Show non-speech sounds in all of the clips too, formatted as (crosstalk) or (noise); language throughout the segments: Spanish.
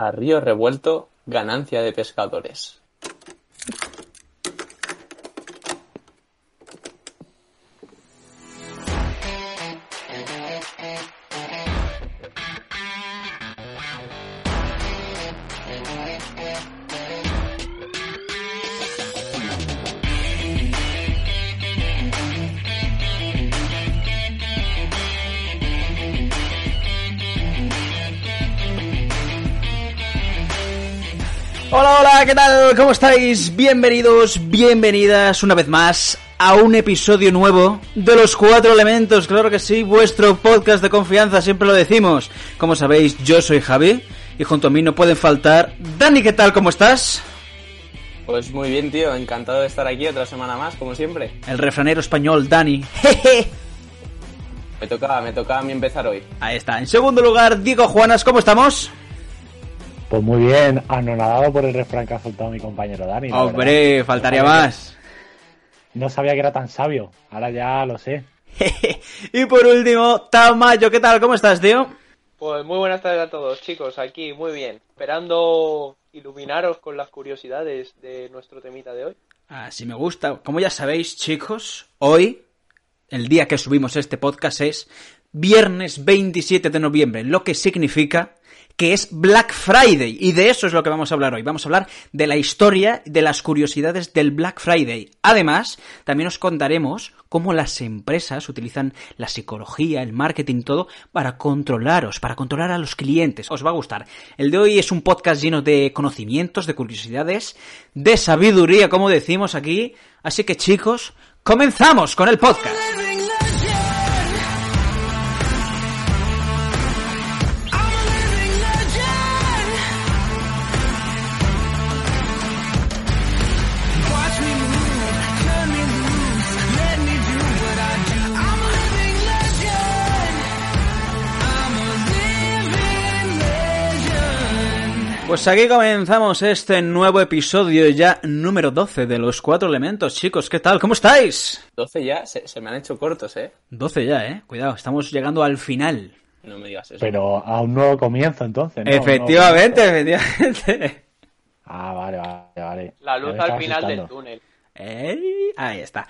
a río revuelto, ganancia de pescadores. Hola, hola, ¿qué tal? ¿Cómo estáis? Bienvenidos, bienvenidas una vez más a un episodio nuevo de Los Cuatro Elementos, claro que sí, vuestro podcast de confianza, siempre lo decimos. Como sabéis, yo soy Javi y junto a mí no pueden faltar... Dani, ¿qué tal? ¿Cómo estás? Pues muy bien, tío, encantado de estar aquí otra semana más, como siempre. El refranero español, Dani. Jeje. Me toca, me toca a mí empezar hoy. Ahí está. En segundo lugar, Diego Juanas, ¿cómo estamos? Pues muy bien, anonadado por el refrán que ha soltado mi compañero Dani. Hombre, verdad. faltaría No sabía más. que- No sabía que era tan sabio, ahora ya lo sé. (laughs) y por último, Tamayo, ¿qué tal? ¿Cómo estás, tío? Pues muy buenas tardes a todos, chicos, aquí muy bien, esperando iluminaros con las curiosidades de nuestro temita de hoy. Así me gusta. Como ya sabéis, chicos, hoy, el día que subimos este podcast es viernes 27 de noviembre, lo que significa que es Black Friday. Y de eso es lo que vamos a hablar hoy. Vamos a hablar de la historia, de las curiosidades del Black Friday. Además, también os contaremos cómo las empresas utilizan la psicología, el marketing, todo, para controlaros, para controlar a los clientes. Os va a gustar. El de hoy es un podcast lleno de conocimientos, de curiosidades, de sabiduría, como decimos aquí. Así que chicos, comenzamos con el podcast. Pues aquí comenzamos este nuevo episodio ya número 12 de los cuatro elementos. Chicos, ¿qué tal? ¿Cómo estáis? 12 ya, se, se me han hecho cortos, ¿eh? 12 ya, ¿eh? Cuidado, estamos llegando al final. No me digas eso. Pero a un nuevo comienzo entonces, ¿no? efectivamente, efectivamente. Ah, vale, vale, vale. La luz al final del túnel. Ey, Ahí está.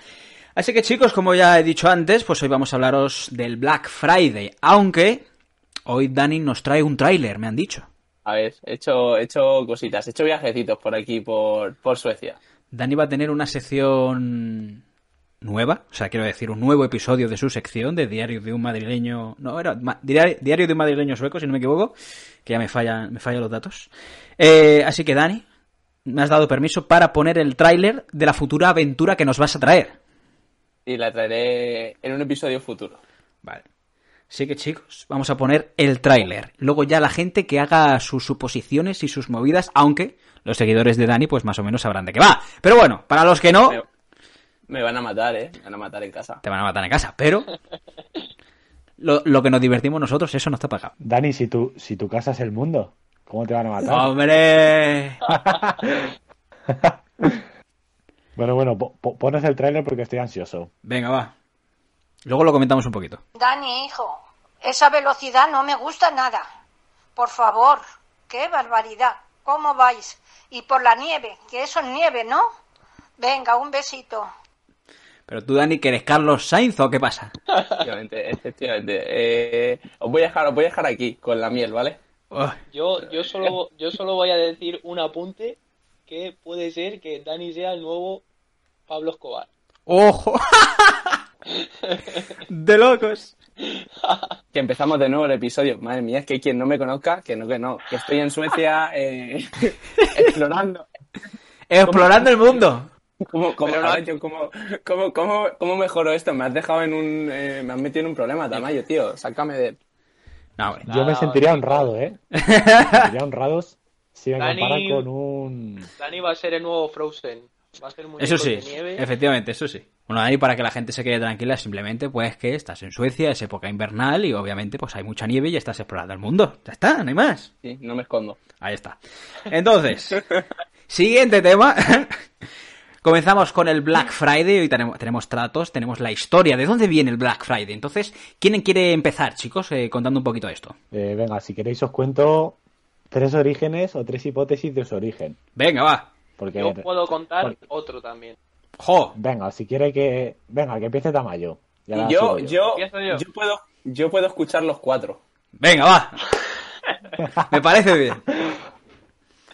Así que chicos, como ya he dicho antes, pues hoy vamos a hablaros del Black Friday. Aunque hoy Dani nos trae un tráiler, me han dicho. A ver, he hecho, he hecho cositas, he hecho viajecitos por aquí, por, por Suecia. Dani va a tener una sección nueva, o sea, quiero decir, un nuevo episodio de su sección de Diario de un madrileño, no, era Diario de un madrileño sueco, si no me equivoco, que ya me fallan, me fallan los datos. Eh, así que Dani, me has dado permiso para poner el tráiler de la futura aventura que nos vas a traer. Y la traeré en un episodio futuro. Vale. Así que chicos, vamos a poner el tráiler. Luego ya la gente que haga sus suposiciones y sus movidas, aunque los seguidores de Dani pues más o menos sabrán de qué va. Pero bueno, para los que no, Me, van a matar, ¿eh? Me van a matar en casa. te van a matar en casa. Pero (laughs) lo, lo que nos divertimos nosotros, eso no está pagado. Dani, si tu, si tu casa es el mundo, ¿cómo te van a matar? ¡Hombre! (laughs) Bueno, bueno, po- po- pones el tráiler porque estoy ansioso. Venga, va. Luego lo comentamos un poquito. Dani, hijo, esa velocidad no me gusta nada. Por favor, qué barbaridad. ¿Cómo vais? Y por la nieve, que eso es nieve, ¿no? Venga, un besito. Pero tú, Dani, que eres Carlos Sainz o qué pasa? Efectivamente, efectivamente. Eh, os voy a dejar, os voy a dejar aquí, con la miel, ¿vale? Yo, yo, solo, yo solo voy a decir un apunte que puede ser que Dani sea el nuevo Pablo Escobar. ¡Ojo! (laughs) (laughs) de locos. Que empezamos de nuevo el episodio. Madre mía, es que quien no me conozca, que no, que no. Que estoy en Suecia eh, (laughs) explorando. Explorando el mundo. ¿Cómo, cómo, Pero no- a ver, yo, ¿cómo, cómo, cómo, cómo mejoro esto? Me has dejado en un... eh, me has metido en un problema, Tamayo, tío. Sácame de... No, hombre. Yo me sentiría honrado, ¿eh? (laughs) Me sentiría honrado si me Dani- comparan con un... Dani va a ser el nuevo Frozen. Va a ser muñeco Eso sí, de nieve. efectivamente, eso sí. Bueno, ahí para que la gente se quede tranquila, simplemente pues que estás en Suecia, es época invernal y obviamente pues hay mucha nieve y estás explorando el mundo. Ya está, no hay más. Sí, no me escondo. Ahí está. Entonces, siguiente tema. (laughs) Comenzamos con el Black Friday. Hoy tenemos, tenemos tratos, tenemos la historia. ¿De dónde viene el Black Friday? Entonces, ¿quién quiere empezar, chicos? Eh, contando un poquito esto. Eh, venga, si queréis os cuento tres orígenes o tres hipótesis de su origen. Venga, va. Porque, Yo puedo contar Porque- otro también. ¡Jo! venga, si quiere que... Venga, que empiece Tamayo. Ya yo, yo, yo. yo puedo, yo puedo escuchar los cuatro. Venga, va. (laughs) Me parece bien.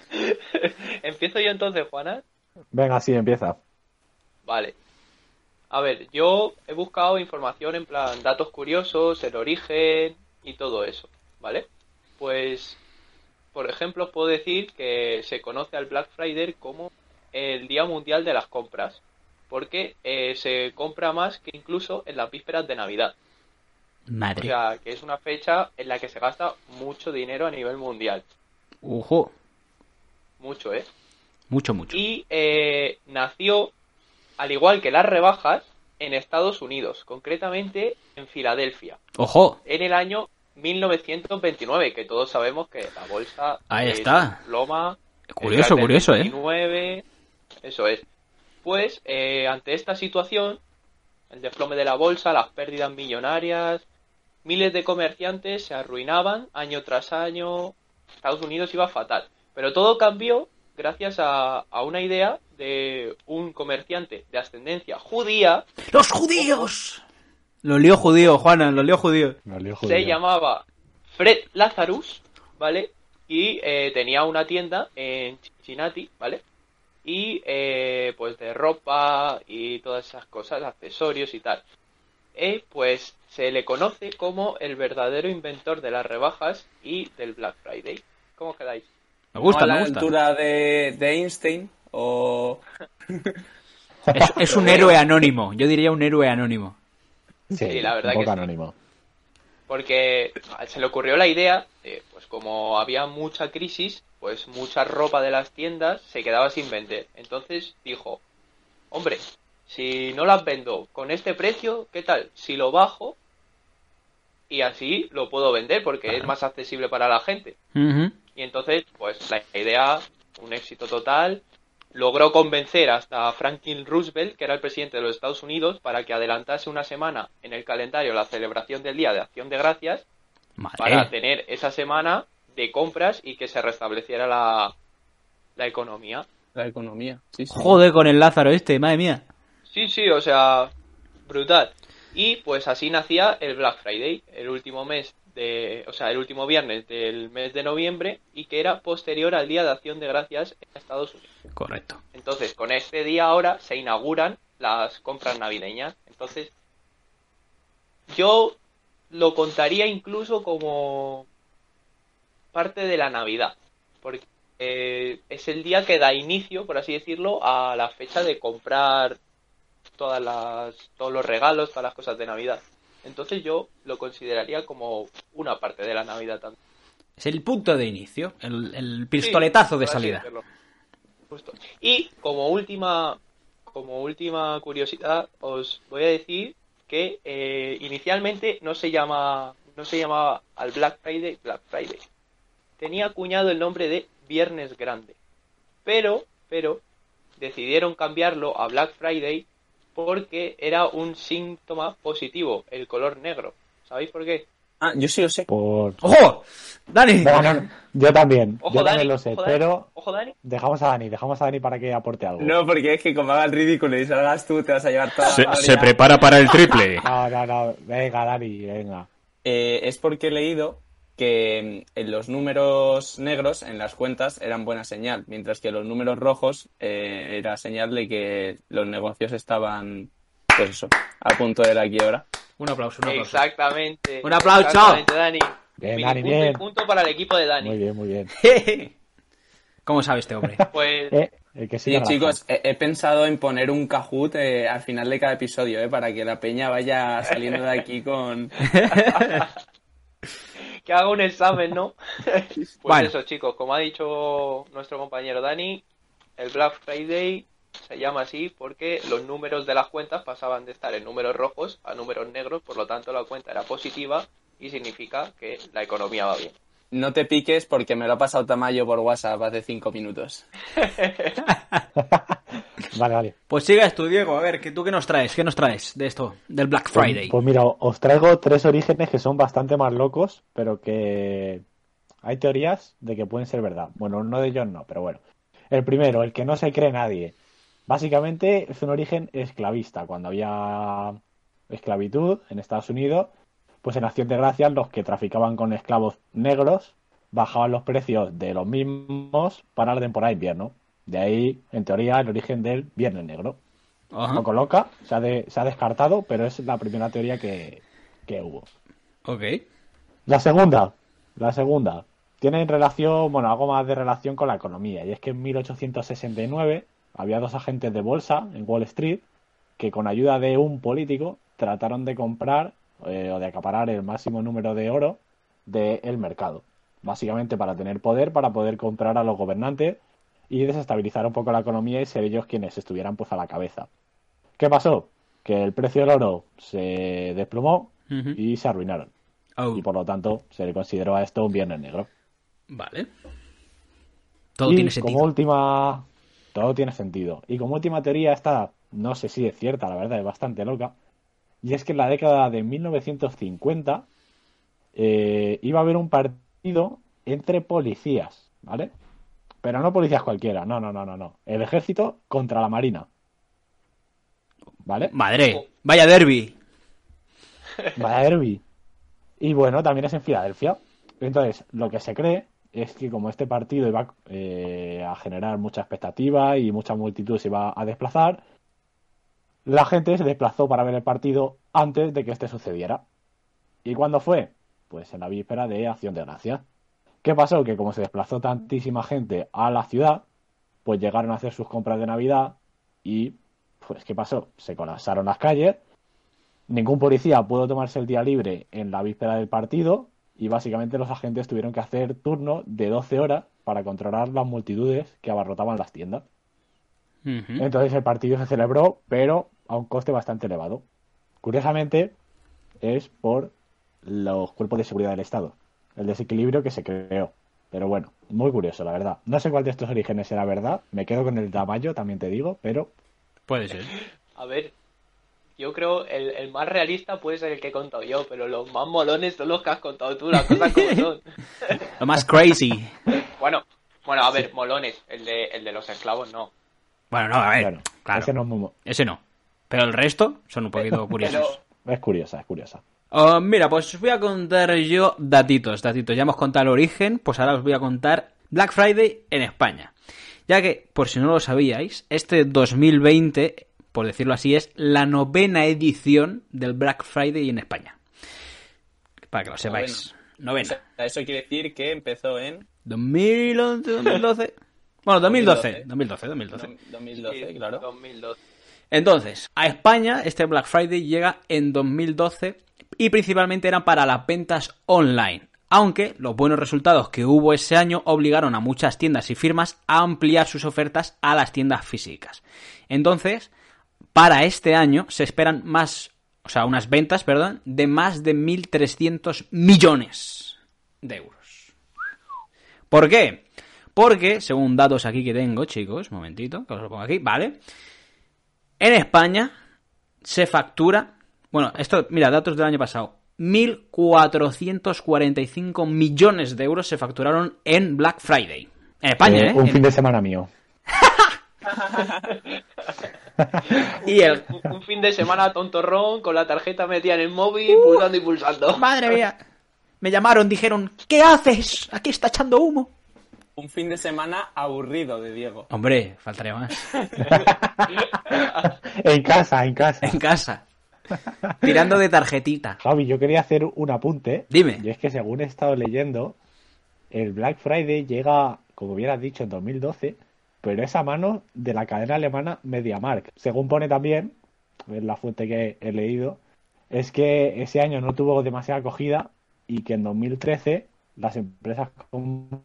(laughs) Empiezo yo entonces, Juana. Venga, sí, empieza. Vale. A ver, yo he buscado información en plan datos curiosos, el origen y todo eso, ¿vale? Pues, por ejemplo, os puedo decir que se conoce al Black Friday como el Día Mundial de las Compras, porque eh, se compra más que incluso en las vísperas de Navidad. O Madre. sea, que es una fecha en la que se gasta mucho dinero a nivel mundial. Ojo. Mucho, ¿eh? Mucho, mucho. y eh, nació, al igual que las rebajas, en Estados Unidos, concretamente en Filadelfia, Ojo. en el año 1929, que todos sabemos que la bolsa Ahí está. desploma, Curioso, curioso, ¿eh? 29, eso es. Pues eh, ante esta situación, el desplome de la bolsa, las pérdidas millonarias, miles de comerciantes se arruinaban año tras año, Estados Unidos iba fatal. Pero todo cambió gracias a, a una idea de un comerciante de ascendencia judía, ¡Los judíos! Lo lío judío, Juana, lo lío judío. Lío se llamaba Fred Lazarus, ¿vale? Y eh, tenía una tienda en Cincinnati, ¿vale? Y eh, pues de ropa y todas esas cosas, accesorios y tal. Eh, pues se le conoce como el verdadero inventor de las rebajas y del Black Friday. ¿Cómo quedáis? Me gusta, ¿No a me la gusta. altura de, de Einstein o... (laughs) Es, es un héroe anónimo. Yo diría un héroe anónimo. Sí, Sí, la verdad un poco que sí. anónimo. porque se le ocurrió la idea de, pues como había mucha crisis, pues mucha ropa de las tiendas se quedaba sin vender. Entonces dijo, hombre, si no las vendo con este precio, ¿qué tal? Si lo bajo y así lo puedo vender porque es más accesible para la gente. Y entonces, pues la idea, un éxito total, logró convencer hasta Franklin Roosevelt, que era el presidente de los Estados Unidos, para que adelantase una semana en el calendario la celebración del Día de Acción de Gracias, para tener esa semana de compras y que se restableciera la, la economía. La economía. Sí, sí. Joder con el Lázaro este, madre mía. Sí, sí, o sea, brutal. Y pues así nacía el Black Friday, el último mes de, o sea, el último viernes del mes de noviembre y que era posterior al Día de Acción de Gracias en Estados Unidos. Correcto. Entonces, con este día ahora se inauguran las compras navideñas. Entonces, yo lo contaría incluso como parte de la Navidad, porque eh, es el día que da inicio, por así decirlo, a la fecha de comprar todas las, todos los regalos, todas las cosas de Navidad. Entonces yo lo consideraría como una parte de la Navidad también. Es el punto de inicio, el, el pistoletazo Sí, de salida. Justo. Y como última, como última curiosidad, os voy a decir que eh, inicialmente no se llama, no se llamaba al Black Friday Black Friday. Tenía acuñado el nombre de Viernes Grande. Pero, pero, decidieron cambiarlo a Black Friday porque era un síntoma positivo, el color negro. ¿Sabéis por qué? Ah, yo sí lo sé. Por... ¡Ojo! ¡Dani! Yo también, Ojo, yo Dani, también lo sé, ojo, pero ojo, Dani. dejamos a Dani, dejamos a Dani para que aporte algo. No, porque es que como hagas ridículo y salgas tú, te vas a llevar toda la Se, gloria. se prepara para el triple. no, no, no. venga Dani, venga. Eh, es porque he leído que mm, en los números negros en las cuentas eran buena señal, mientras que los números rojos eh, era señal de que los negocios estaban, pues eso, a punto de la quiebra. Un aplauso, un aplauso. Exactamente. Un aplauso. Exactamente, Dani. Bien, Dani, punto bien. punto para el equipo de Dani. Muy bien, muy bien. (laughs) ¿Cómo sabe este hombre? (laughs) Pues Eh, el que Sí, chicos, he, he pensado en poner un Kahoot eh, al final de cada episodio, eh, para que la peña vaya saliendo de aquí con... (laughs) que haga un examen, ¿no? (laughs) pues Bueno. eso, chicos, como ha dicho nuestro compañero Dani, el Black Friday se llama así porque los números de las cuentas pasaban de estar en números rojos a números negros, por lo tanto la cuenta era positiva y significa que la economía va bien. No te piques porque me lo ha pasado Tamayo por WhatsApp hace cinco minutos. (laughs) Vale, vale. Pues sigas tú, Diego. A ver, ¿qué- ¿tú qué nos traes? ¿Qué nos traes de esto? Del Black Pues- Friday. Pues, mira, os traigo tres orígenes que son bastante más locos, pero que hay teorías de que pueden ser verdad. Bueno, uno de ellos no, pero bueno. El primero, el que no se cree nadie. Básicamente es un origen esclavista. Cuando había esclavitud en Estados Unidos, pues en Acción de Gracias los que traficaban con esclavos negros bajaban los precios de los mismos para la temporada de invierno. De ahí, en teoría, el origen del Viernes Negro. Ajá. Un poco loca, se ha, de- se ha descartado, pero es la primera teoría que, que hubo. Ok. La segunda, la segunda, tiene relación, bueno, algo más de relación con la economía, y es que en 1869 había dos agentes de bolsa en Wall Street que con ayuda de un político trataron de comprar eh, o de acaparar el máximo número de oro del mercado, básicamente para tener poder, para poder comprar a los gobernantes y desestabilizar un poco la economía y ser ellos quienes estuvieran pues a la cabeza. ¿Qué pasó? Que el precio del oro se desplomó y se arruinaron Oh, y por lo tanto se le consideró a esto un viernes negro. Vale. Todo y tiene como sentido. última, todo tiene sentido. Y como última teoría, esta no sé si es cierta, la verdad, es bastante loca. Y es que en la década de 1950 eh, iba a haber un partido entre policías, ¿vale? Pero no policías cualquiera, no, no, no, no, no. El ejército contra la marina. ¿Vale? Madre, vaya derby. (laughs) Vaya derbi. Y bueno, también es en Filadelfia. Entonces, lo que se cree es que como este partido iba eh, a generar mucha expectativa y mucha multitud se iba a desplazar, la gente se desplazó para ver el partido antes de que este sucediera. ¿Y cuándo fue? Pues en la víspera de Acción de Gracias. ¿Qué pasó? Que como se desplazó tantísima gente a la ciudad, pues llegaron a hacer sus compras de Navidad y, pues, ¿qué pasó? Se colapsaron las calles Ningún policía pudo tomarse el día libre en la víspera del partido y básicamente los agentes tuvieron que hacer turno de 12 horas para controlar las multitudes que abarrotaban las tiendas. Entonces el partido se celebró, pero a un coste bastante elevado. Curiosamente, es por los cuerpos de seguridad del Estado, el desequilibrio que se creó. Pero bueno, muy curioso, la verdad. No sé cuál de estos orígenes era verdad, me quedo con el Tamayo, también te digo, pero Puede ser. A ver, yo creo el, el más realista puede ser el que he contado yo, pero los más molones son los que has contado tú, las cosas como son. (laughs) Lo más crazy. Bueno, bueno, a ver, molones, el de, el de los esclavos no. Bueno, no, a ver. claro. ese no es muy- Ese no. Pero el resto son un poquito curiosos. es curiosa, es curiosa. Oh, mira, pues os voy a contar yo datitos, datitos. Ya hemos contado el origen, pues ahora os voy a contar Black Friday en España. Ya que, por si no lo sabíais, este 2020, por decirlo así, es la novena edición del Black Friday en España. Para que lo sepáis. O Novena. sea, eso quiere decir que empezó en 2011, 2012. Bueno, 2012. 2012, 2012. 2012, Sí, claro. 2012. Entonces, a España este Black Friday llega en 2012 y principalmente eran para las ventas online. Aunque los buenos resultados que hubo ese año obligaron a muchas tiendas y firmas a ampliar sus ofertas a las tiendas físicas. Entonces, para este año se esperan más, o sea, unas ventas, perdón, de más de 1.300 millones de euros. ¿Por qué? Porque, según datos aquí que tengo, chicos, momentito, que os lo pongo aquí, ¿vale? En España se factura, bueno, esto, mira, datos del año pasado, 1.445 millones de euros se facturaron en Black Friday. En España, Eh, ¿eh? Un En- fin de semana mío. (laughs) Y el... (laughs) Un, un fin de semana tontorrón con la tarjeta metida en el móvil, pulsando y pulsando. Madre mía. Me llamaron, dijeron, ¿qué haces? Aquí está echando humo. Un fin de semana aburrido de Diego. Hombre, faltaría más. (laughs) En casa, en casa. En casa. Tirando de tarjetita. Javi, yo quería hacer un apunte. Dime. Y es que según he estado leyendo, el Black Friday llega, como bien has dicho, en 2012, pero es a mano de la cadena alemana MediaMarkt. Según pone también, es la fuente que he leído, es que ese año no tuvo demasiada acogida y que en 2013 las empresas como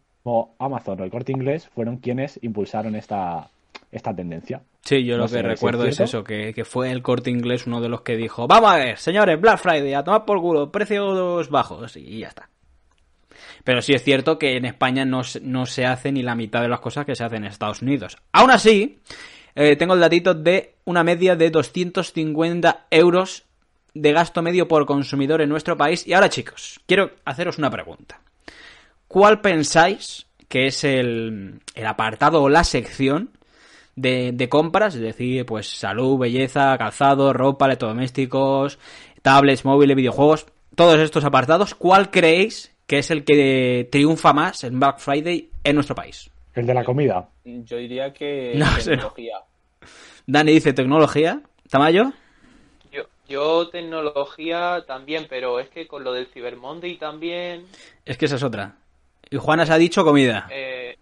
Amazon o el Corte Inglés fueron quienes impulsaron esta, esta tendencia. Sí, yo No lo que es recuerdo es eso, que, que fue el corte inglés uno de los que dijo, vamos a ver, señores, Black Friday, a tomar por culo, precios bajos, y ya está. Pero sí es cierto que en España no, se- no se hace ni la mitad de las cosas que se hacen en Estados Unidos. Aún así, eh, tengo el datito de una media de 250 euros de gasto medio por consumidor en nuestro país. Y ahora, chicos, quiero haceros una pregunta. ¿Cuál pensáis que es el, el apartado o la sección de, de compras? Es decir, pues salud, belleza, calzado, ropa, electrodomésticos, tablets, móviles, videojuegos, todos estos apartados. ¿Cuál creéis que es el que triunfa más en Black Friday en nuestro país? El de la comida. Yo diría que No, tecnología. Dani dice tecnología. ¿Tamayo? Yo, yo tecnología también, pero es que con lo del Cyber Monday también... Es que esa es otra. Y Juanas ha dicho comida. eh,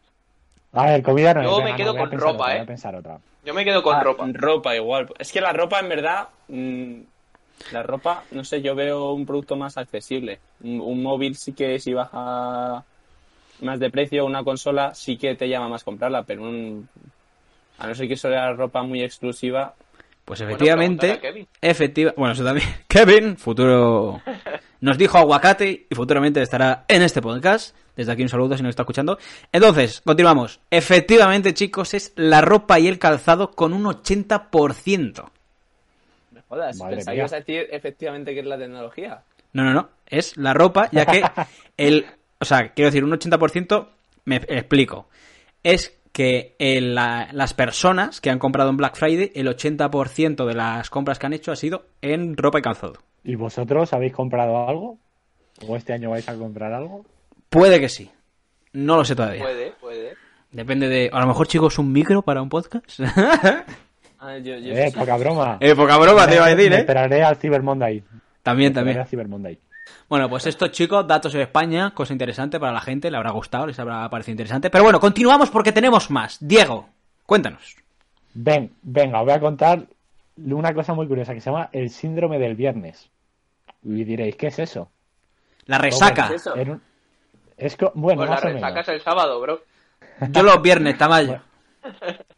A ver, comida no Yo es. me quedo no, con ropa, otra, ¿eh? Voy a pensar otra. yo me quedo con Ah, ropa. Ropa igual. Es que la ropa, en verdad, mm, la ropa, no sé, yo veo un producto más accesible. Un, un móvil sí que si baja más de precio, una consola sí que te llama más comprarla, pero un, a no ser que sea ropa muy exclusiva, Pues Bueno, efectivamente, Kevin. efectiva, bueno, eso también. (laughs) Kevin, futuro, nos dijo aguacate y futuramente estará en este podcast. Desde aquí un saludo si nos está escuchando. Entonces, continuamos. Efectivamente, chicos, es la ropa y el calzado con un 80%. me jodas, Madre pensaba que ibas a decir efectivamente que es la tecnología. No, no, no. Es la ropa, ya que (laughs) el. O sea, quiero decir, un 80%, me explico. Es que el- la- las personas que han comprado en Black Friday, el 80% de las compras que han hecho ha sido en ropa y calzado. ¿Y vosotros habéis comprado algo? ¿O este año vais a comprar algo? Puede que sí. No lo sé todavía. Puede, puede. Depende de. A lo mejor, chicos, un micro para un podcast. (laughs) Ah, yo, yo Eh, sí. poca broma. eh, poca broma te iba a decir, Me ¿eh? esperaré al Cyber Monday. También, Me esperaré también. al Cyber Monday. Bueno, pues esto, chicos, datos de España, cosa interesante para la gente, le habrá gustado, les habrá parecido interesante. Pero bueno, continuamos porque tenemos más. Diego, cuéntanos. Ven, venga, os voy a contar una cosa muy curiosa que se llama el síndrome del viernes. Y diréis, ¿qué es eso? La resaca. ¿Qué es eso? Un- Es co- bueno, Pues la más o resaca menos. es el sábado, bro. (laughs) Yo los viernes, Tamayo.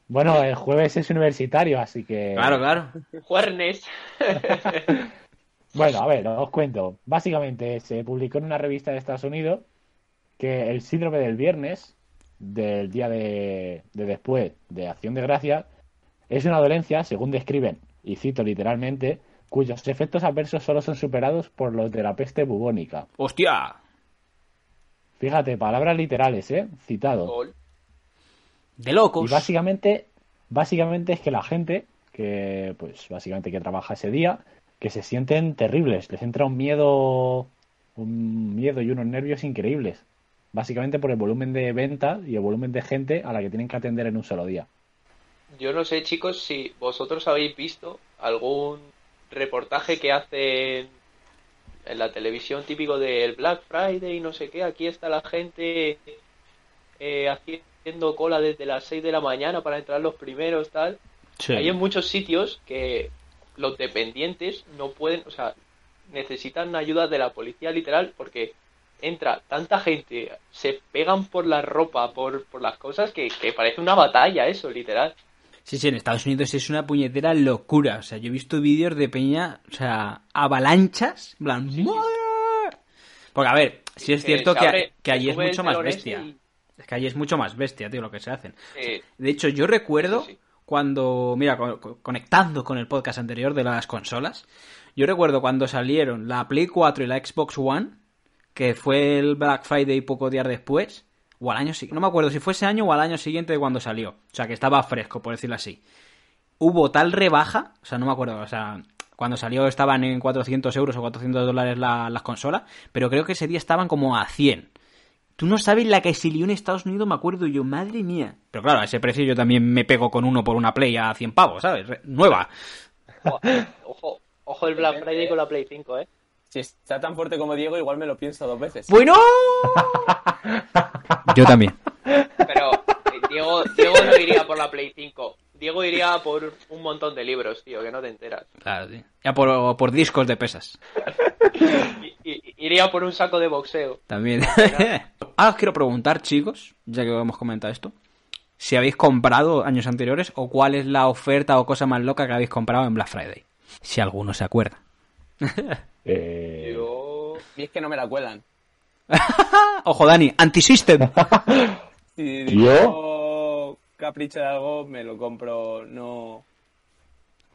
Bueno, el jueves es universitario, así que... Claro, claro. Juernes. (laughs) Bueno, a ver, os cuento. Básicamente se publicó en una revista de Estados Unidos que el síndrome del viernes, del día de, de después de Acción de Gracias, es una dolencia, según describen, y cito literalmente, cuyos efectos adversos solo son superados por los de la peste bubónica. Hostia. Fíjate, palabras literales, ¿eh? Citado. Gol. De locos. Y básicamente, básicamente es que la gente que, pues, básicamente que trabaja ese día, que se sienten terribles, les entra un miedo, un miedo y unos nervios increíbles. Básicamente por el volumen de venta y el volumen de gente a la que tienen que atender en un solo día. Yo no sé, chicos, si vosotros habéis visto algún reportaje que hacen en la televisión típico del Black Friday y no sé qué. Aquí está la gente eh, haciendo cola desde las 6 de la mañana para entrar los primeros, tal. Sí. Hay en muchos sitios que los dependientes no pueden, o sea, necesitan ayuda de la policía literal porque entra tanta gente, se pegan por la ropa, por, por las cosas, que, que parece una batalla eso, literal. Sí, sí, en Estados Unidos es una puñetera locura. O sea, yo he visto vídeos de peña, o sea, avalanchas. En plan, ¡madre! Porque, a ver, sí es Que cierto que, abre- que allí es mucho más ese bestia. y- Es que allí es mucho más bestia, tío, lo que se hacen. eh, De hecho, yo recuerdo sí. Cuando, mira, co- co- conectando con el podcast anterior de las consolas, yo recuerdo cuando salieron la Play 4 y la Xbox One, que fue el Black Friday poco días después, o al año siguiente, no me acuerdo si fue ese año o al año siguiente de cuando salió, o sea, que estaba fresco, por decirlo así. Hubo tal rebaja, o sea, no me acuerdo, o sea, cuando salió estaban en 400 euros o 400 dólares la- las consolas, pero creo que ese día estaban como a 100. Tú no sabes la que se lió en Estados Unidos, me acuerdo yo, madre mía. Pero claro, a ese precio yo también me pego con uno por una Play a 100 pavos, ¿sabes? Nueva. ojo, ojo, ojo el Black Friday con la Play 5, eh. Si está tan fuerte como Diego, igual me lo pienso dos veces. Bueno. Yo también. Pero eh, Diego, Diego no iría por la Play 5. Diego iría por un montón de libros, tío, que no te enteras. Claro, tío. Ya por, por discos de pesas. Iría por un saco de boxeo. También. (laughs) Ahora os quiero preguntar, chicos, ya que hemos comentado esto, si habéis comprado años anteriores o cuál es la oferta o cosa más loca que habéis comprado en Black Friday. Si alguno se acuerda. (laughs) Eh, Yo... Y es que no me la cuelan. (laughs) Ojo, Dani, anti-system. ¿Yo? Capricho de algo, me lo compro. No.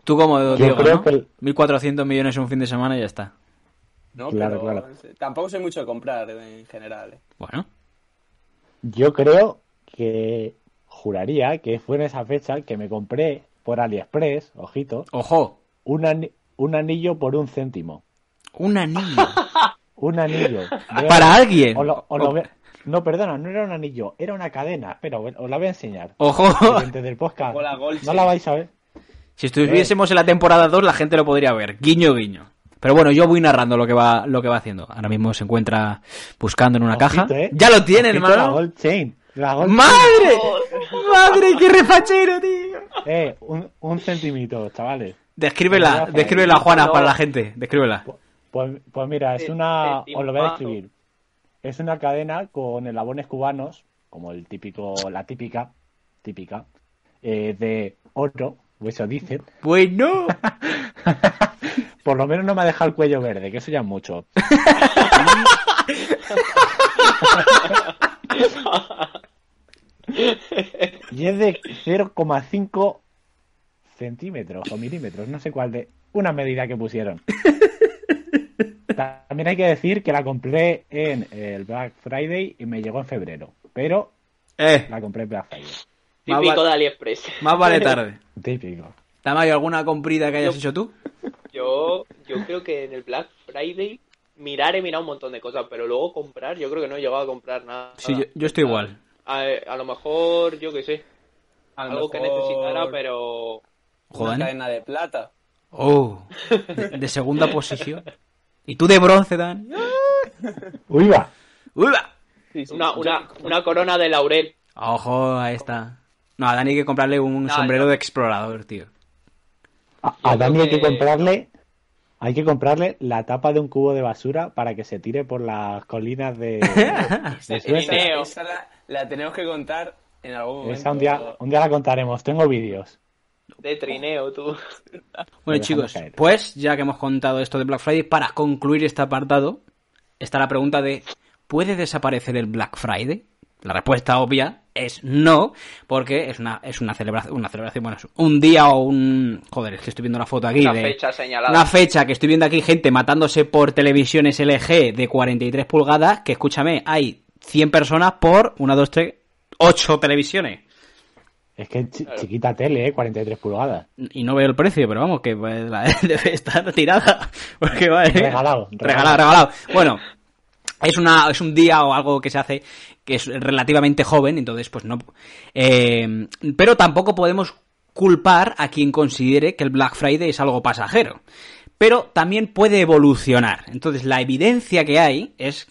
Tú como Yo Diego, creo ¿no? que el- 1.400 millones en un fin de semana y ya está. No, Claro, pero claro. tampoco soy mucho de comprar en general. eh. Bueno, Yo creo que juraría que fue en esa fecha que me compré por AliExpress, ojito, ojo, un, ani- un anillo por un céntimo. un anillo. (laughs) Un anillo. (laughs) Para alguien. o lo- o lo ve- No, perdona, no era un anillo, era una cadena. Espera, os la voy a enseñar. Ojo. Del podcast. Hola, No la vais a ver. Si estuviésemos en la temporada 2, la gente lo podría ver. Guiño, guiño. Pero bueno, yo voy narrando lo que va, lo que va haciendo. Ahora mismo se encuentra buscando en una Ojito, caja. eh. ¡Ya lo tiene, Ojito, La hermano! Gold Chain. La Gold ¡Madre! ¡Madre, qué refachero, tío! Chain. Eh, un, un centímetro, chavales. Descríbela, descríbela, Juana, para la gente. Descríbela. Pues, pues mira, es una. Os lo voy a describir. Es una cadena con eslabones cubanos, como el típico, la típica, típica, eh, de oro, o eso dicen. Bueno. (laughs) Por lo menos no me ha dejado el cuello verde, que eso ya es mucho. (laughs) Y es de 0,5 centímetros o milímetros, no sé cuál de. Una medida que pusieron. También hay que decir que la compré en el Black Friday y me llegó en febrero. Pero Eh, la compré en Black Friday. Más Típico va- de AliExpress. más vale (laughs) tarde. Típico. Tamayo, ¿alguna comprida que hayas Yo- hecho tú? Yo, yo creo que en el Black Friday mirar he mirado un montón de cosas, pero luego comprar, yo creo que no he llegado a comprar nada. Sí, yo, yo estoy igual. A, a lo mejor, yo que sé, A algo que necesitara, pero Una Dani. cadena de plata. Oh, de segunda posición. (laughs) ¿Y tú de bronce, Dan? ¡Uy, va! ¡Uy, va! Sí, sí. una, una, una corona de laurel. Ojo, ahí está. No, a Dani hay que comprarle un No, sombrero no. de explorador, tío. A, a Dani hay que comprarle. Hay que comprarle la tapa de un cubo de basura para que se tire por las colinas de, (laughs) de Suecia. Esa la, la tenemos que contar en algún momento. Esa un día, un día la contaremos. Tengo vídeos. De trineo, tú. (laughs) Bueno, chicos, caer. pues ya que hemos contado esto de Black Friday, para concluir este apartado, está la pregunta de ¿puede desaparecer el Black Friday? La respuesta obvia es no, porque es una, es una celebración, una celebración, bueno, es un día o un... Joder, es que estoy viendo la foto aquí Una de... fecha señalada. Una fecha que estoy viendo aquí gente matándose por televisiones LG de 43 pulgadas, que escúchame, hay 100 personas por 1, 2, 3, 8 televisiones. Es que chi- chiquita tele, ¿eh? 43 pulgadas. Y no veo el precio, pero vamos, que pues, la- (laughs) debe estar tirada. Porque va, ¿eh? Regalado, Regalado, regalado. Bueno, es, una, es un día o algo que se hace que es relativamente joven, entonces pues no... eh, pero tampoco podemos culpar a quien considere que el Black Friday es algo pasajero. Pero también puede evolucionar. Entonces la evidencia que hay es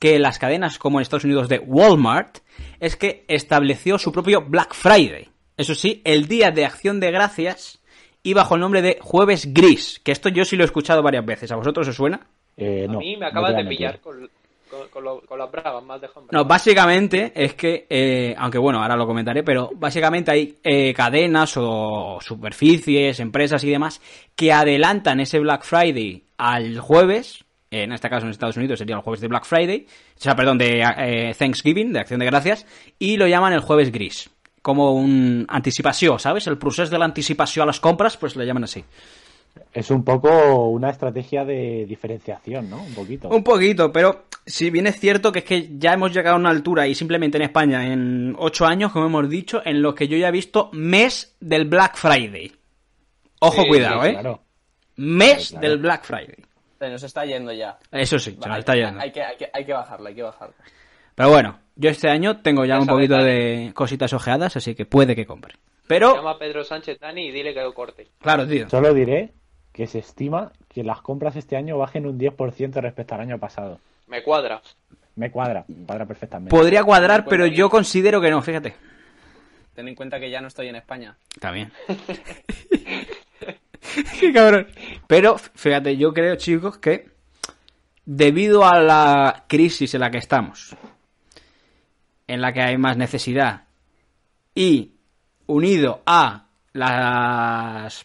que las cadenas como en Estados Unidos de Walmart es que estableció su propio Black Friday. Eso sí, el día de acción de gracias y bajo el nombre de Jueves Gris, que esto yo sí lo he escuchado varias veces. ¿A vosotros os suena? Eh, A no, mí me acabas de a pillar con, con, con lo- con las bragas, más dejado No, básicamente es que, eh, aunque bueno, ahora lo comentaré, pero básicamente hay eh, cadenas o superficies, empresas y demás que adelantan ese Black Friday al jueves, en este caso en Estados Unidos sería el jueves de Black Friday, o sea, perdón, de eh, Thanksgiving, de Acción de Gracias, y lo llaman el jueves gris, como un anticipación, ¿sabes? El proceso de la anticipación a las compras, pues lo llaman así. Es un poco una estrategia de diferenciación, ¿no? Un poquito. Un poquito, pero si bien es cierto que es que ya hemos llegado a una altura y simplemente en España en ocho años, como hemos dicho, en los que yo ya he visto mes del Black Friday. Ojo, Sí, cuidado, Sí, ¿eh? claro. Mes Claro. del Black Friday. Se nos está yendo ya. Eso sí, se nos está yendo. Hay que, hay, que, hay que bajarla, hay que bajarla. Pero bueno, yo este año tengo ya Ya un poquito Dani. de cositas ojeadas, así que puede que compre. Pero, Llama a Pedro Sánchez Dani y dile que lo corte. claro, tío. Solo diré que se estima que las compras este año bajen un 10% respecto al año pasado. Me cuadra. Me cuadra, me cuadra perfectamente. Podría cuadrar, pero bien. yo considero que no, fíjate. Ten en cuenta que ya no estoy en España. También. (laughs) Qué cabrón. Pero, fíjate, yo creo, chicos, que debido a la crisis en la que estamos, en la que hay más necesidad, y unido a las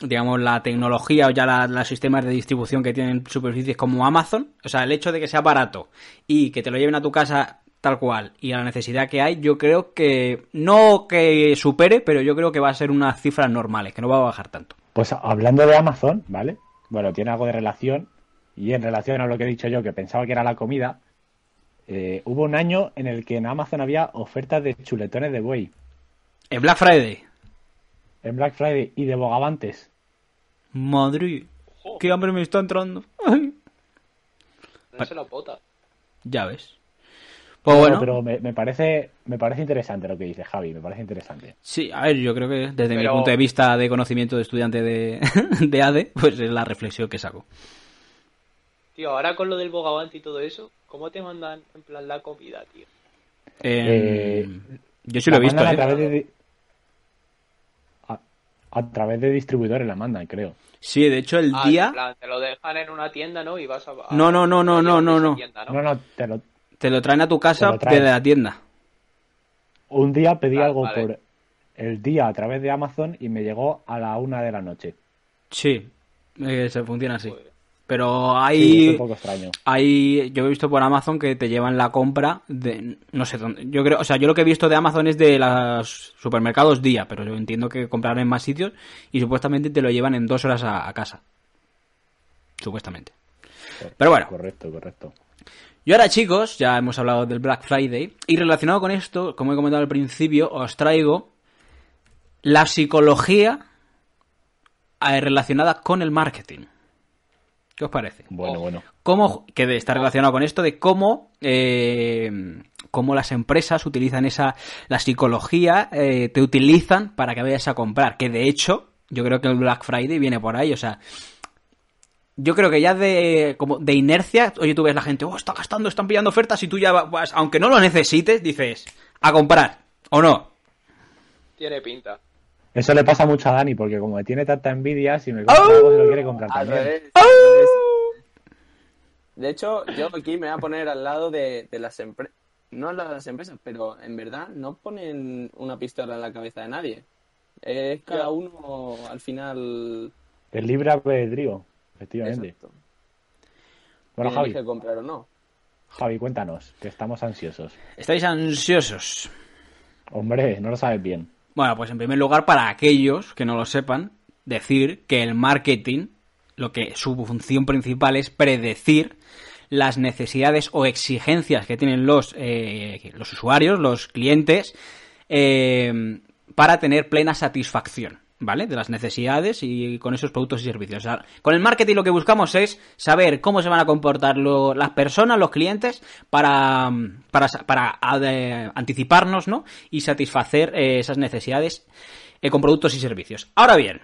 digamos, la tecnología o ya la- los sistemas de distribución que tienen superficies como Amazon, o sea, el hecho de que sea barato y que te lo lleven a tu casa tal cual y a la necesidad que hay, yo creo que no que supere, pero yo creo que va a ser unas cifras normales, que no va a bajar tanto. Pues hablando de Amazon, ¿vale? Bueno, tiene algo de relación. Y en relación a lo que he dicho yo, que pensaba que era la comida, eh, hubo un año en el que en Amazon había ofertas de chuletones de buey, En Black Friday, en Black Friday y de bogavantes. Madrid, qué hambre me está entrando. Ay, No se la bota. ya ves. Pues No, bueno, pero me, me parece me parece interesante lo que dice Javi, me parece interesante. sí, a ver, yo creo que desde mi punto de vista de conocimiento de estudiante de, (laughs) de ADE, pues es la reflexión que saco. Tío, ahora con lo del bogavante y todo eso, ¿cómo te mandan en plan la comida, tío? Eh, Eh, yo sí lo he visto, ¿eh? a través de di- a, a través de distribuidores la mandan, creo. Sí, de hecho, el Ah, día... en plan, te lo dejan en una tienda, ¿no? Y vas a... a- No, no, no, no, no, no, no. tienda, No, no, te lo, Te lo traen a tu casa desde la tienda. un día pedí Ah, algo vale. por el día a través de Amazon y me llegó a la una de la noche. Sí, eh, se funciona así. Pero Sí, es hay, un poco extraño. hay, yo he visto por Amazon que te llevan la compra de, no sé dónde, yo creo, o sea, yo lo que he visto de Amazon es de los supermercados día, pero yo entiendo que comprarán en más sitios y supuestamente te lo llevan en dos horas a, a casa. Supuestamente. Pero bueno, Correcto, correcto. Y ahora chicos, ya hemos hablado del Black Friday y relacionado con esto, como he comentado al principio, os traigo la psicología eh, relacionada con el marketing. ¿Qué os parece? Bueno, bueno. Cómo, que está relacionado con esto de cómo, eh, cómo las empresas utilizan esa, la psicología, eh, te utilizan para que vayas a comprar. Que de hecho, yo creo que el Black Friday viene por ahí, o sea, yo creo que ya de, como de inercia, oye, tú ves la gente, oh, está gastando, están pillando ofertas y tú ya vas, aunque no lo necesites, dices, a comprar, ¿o no? Tiene pinta. Eso le pasa mucho a Dani, porque como me tiene tanta envidia, si me compra algo se lo quiere comprar también. revés. De hecho, yo aquí me voy a poner al lado de, de las empresas. No al lado de las empresas, pero en verdad no ponen una pistola en la cabeza de nadie. Es cada uno al final. El libre albedrío, efectivamente. Exacto. Bueno, Javi, elige comprar o no. Javi, cuéntanos, que estamos ansiosos. ¿Estáis ansiosos? Hombre, no lo sabes bien. Bueno, pues en primer lugar, para aquellos que no lo sepan, decir que el marketing, lo que su función principal es predecir las necesidades o exigencias que tienen los, eh, los usuarios, los clientes, eh, para tener plena satisfacción, ¿vale? De las necesidades y con esos productos y servicios. Con el marketing lo que buscamos es saber cómo se van a comportar lo- las personas, los clientes, para, para, para anticiparnos, ¿no? Y satisfacer eh, esas necesidades eh, con productos y servicios. Ahora bien,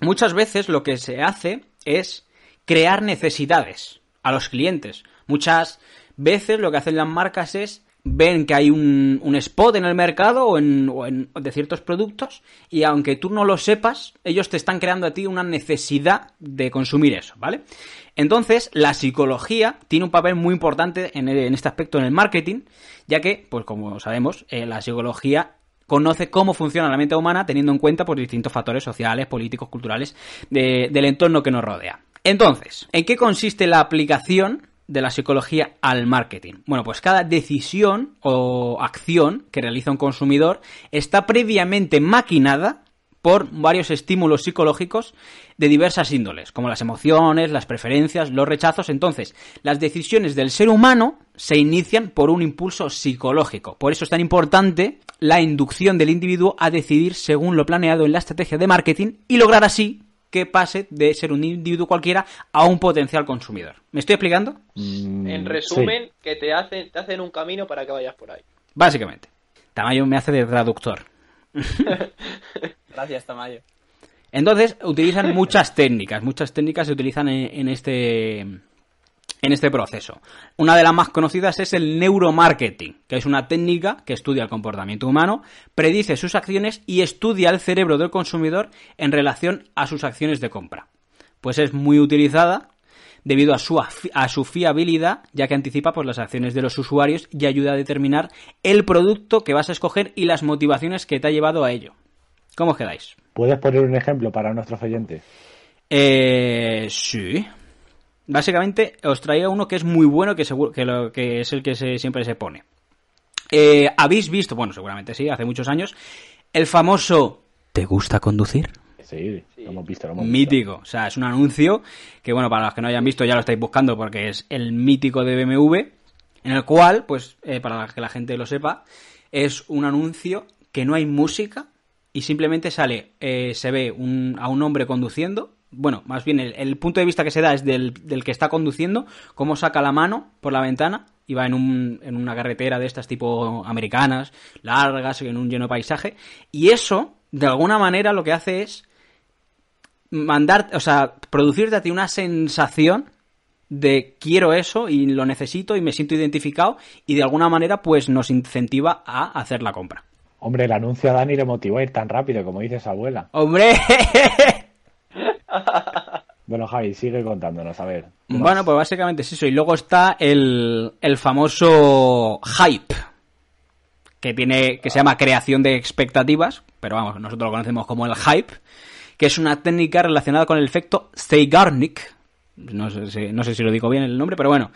muchas veces lo que se hace es crear necesidades a los clientes. Muchas veces lo que hacen las marcas es ven que hay un, un spot en el mercado o en, o en- de ciertos productos y aunque tú no lo sepas, ellos te están creando a ti una necesidad de consumir eso, ¿vale? Entonces, la psicología tiene un papel muy importante en, en este aspecto en el marketing, ya que, pues como sabemos, eh, la psicología conoce cómo funciona la mente humana teniendo en cuenta pues, distintos factores sociales, políticos, culturales de- del entorno que nos rodea. Entonces, ¿en qué consiste la aplicación de la psicología al marketing? Bueno, pues cada decisión o acción que realiza un consumidor está previamente maquinada por varios estímulos psicológicos de diversas índoles, como las emociones, las preferencias, los rechazos. Entonces, las decisiones del ser humano se inician por un impulso psicológico. Por eso es tan importante la inducción del individuo a decidir según lo planeado en la estrategia de marketing y lograr así que pase de ser un individuo cualquiera a un potencial consumidor. ¿Me estoy explicando? Mm, En sí. resumen, que te hacen, te hacen un camino para que vayas por ahí. Básicamente. Tamayo me hace de traductor. (laughs) Gracias, Tamayo. Entonces, utilizan muchas técnicas, muchas técnicas se utilizan en, en este en este proceso. Una de las más conocidas es el neuromarketing, que es una técnica que estudia el comportamiento humano, predice sus acciones y estudia el cerebro del consumidor en relación a sus acciones de compra. Pues es muy utilizada debido a su, a su fiabilidad, ya que anticipa pues, las acciones de los usuarios y ayuda a determinar el producto que vas a escoger y las motivaciones que te ha llevado a ello. ¿Cómo os quedáis? ¿Puedes poner un ejemplo para nuestros oyentes? Eh, sí. Básicamente os traía uno que es muy bueno, que, seguro, que, lo, que es el que se- siempre se pone. Eh, ¿Habéis visto, bueno, seguramente sí, hace muchos años, el famoso ¿Te gusta conducir? Sí, lo hemos visto, lo hemos visto. Mítico. O sea, es un anuncio que, bueno, para los que no hayan visto ya lo estáis buscando porque es el mítico de BMW, en el cual, pues, eh, para que la gente lo sepa, es un anuncio que no hay música y simplemente sale, eh, se ve un- a un hombre conduciendo. Bueno, más bien el, el punto de vista que se da es del, del que está conduciendo, cómo saca la mano por la ventana y va en, un, en una carretera de estas tipo americanas, largas, en un lleno paisaje. Y eso, de alguna manera, lo que hace es mandar, o sea, producirte a ti una sensación de quiero eso y lo necesito y me siento identificado y de alguna manera pues nos incentiva a hacer la compra. Hombre, el anuncio a Dani le motivó a ir tan rápido, como dice su abuela. ¡Hombre! Bueno, Javi, sigue contándonos, a ver. bueno, pues básicamente es eso. Y luego está el, el famoso hype, que tiene, que se llama creación de expectativas, pero vamos, nosotros lo conocemos como el hype, que es una técnica relacionada con el efecto Zeigarnik, no sé, si, no sé si lo digo bien el nombre, pero bueno,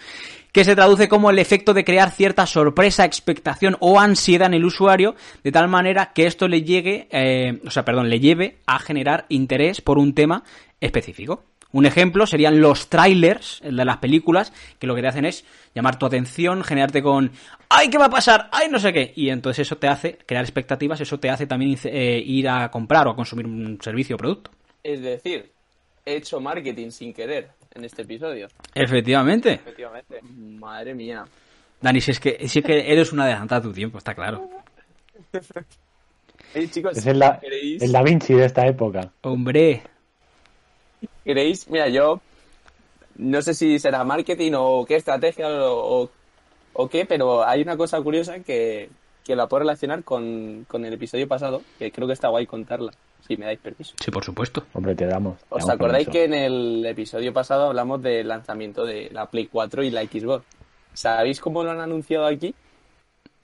que se traduce como el efecto de crear cierta sorpresa, expectación o ansiedad en el usuario, de tal manera que esto le llegue, eh, o sea, perdón, le lleve a generar interés por un tema específico. Un ejemplo serían los trailers de las películas, que lo que te hacen es llamar tu atención, generarte con ¡ay, qué va a pasar! ¡ay, no sé qué! Y entonces eso te hace crear expectativas, eso te hace también eh, ir a comprar o a consumir un servicio o producto. Es decir, he hecho marketing sin querer en este episodio. Efectivamente. Efectivamente. Madre mía. Dani, si es que, si es que eres una adelantada a tu tiempo, está claro. (laughs) Hey, chicos, Es el, da, ¿queréis, el Da Vinci de esta época. Hombre, queréis? Mira, yo no sé si será marketing o qué estrategia o, o, o qué, pero hay una cosa curiosa que, que la puedo relacionar con, con el episodio pasado, que creo que está guay contarla, si me dais permiso. sí, por supuesto. Hombre, te damos. te ¿Os damos acordáis permiso. que en el episodio pasado hablamos del lanzamiento de la Play 4 y la Xbox? ¿Sabéis cómo lo han anunciado aquí?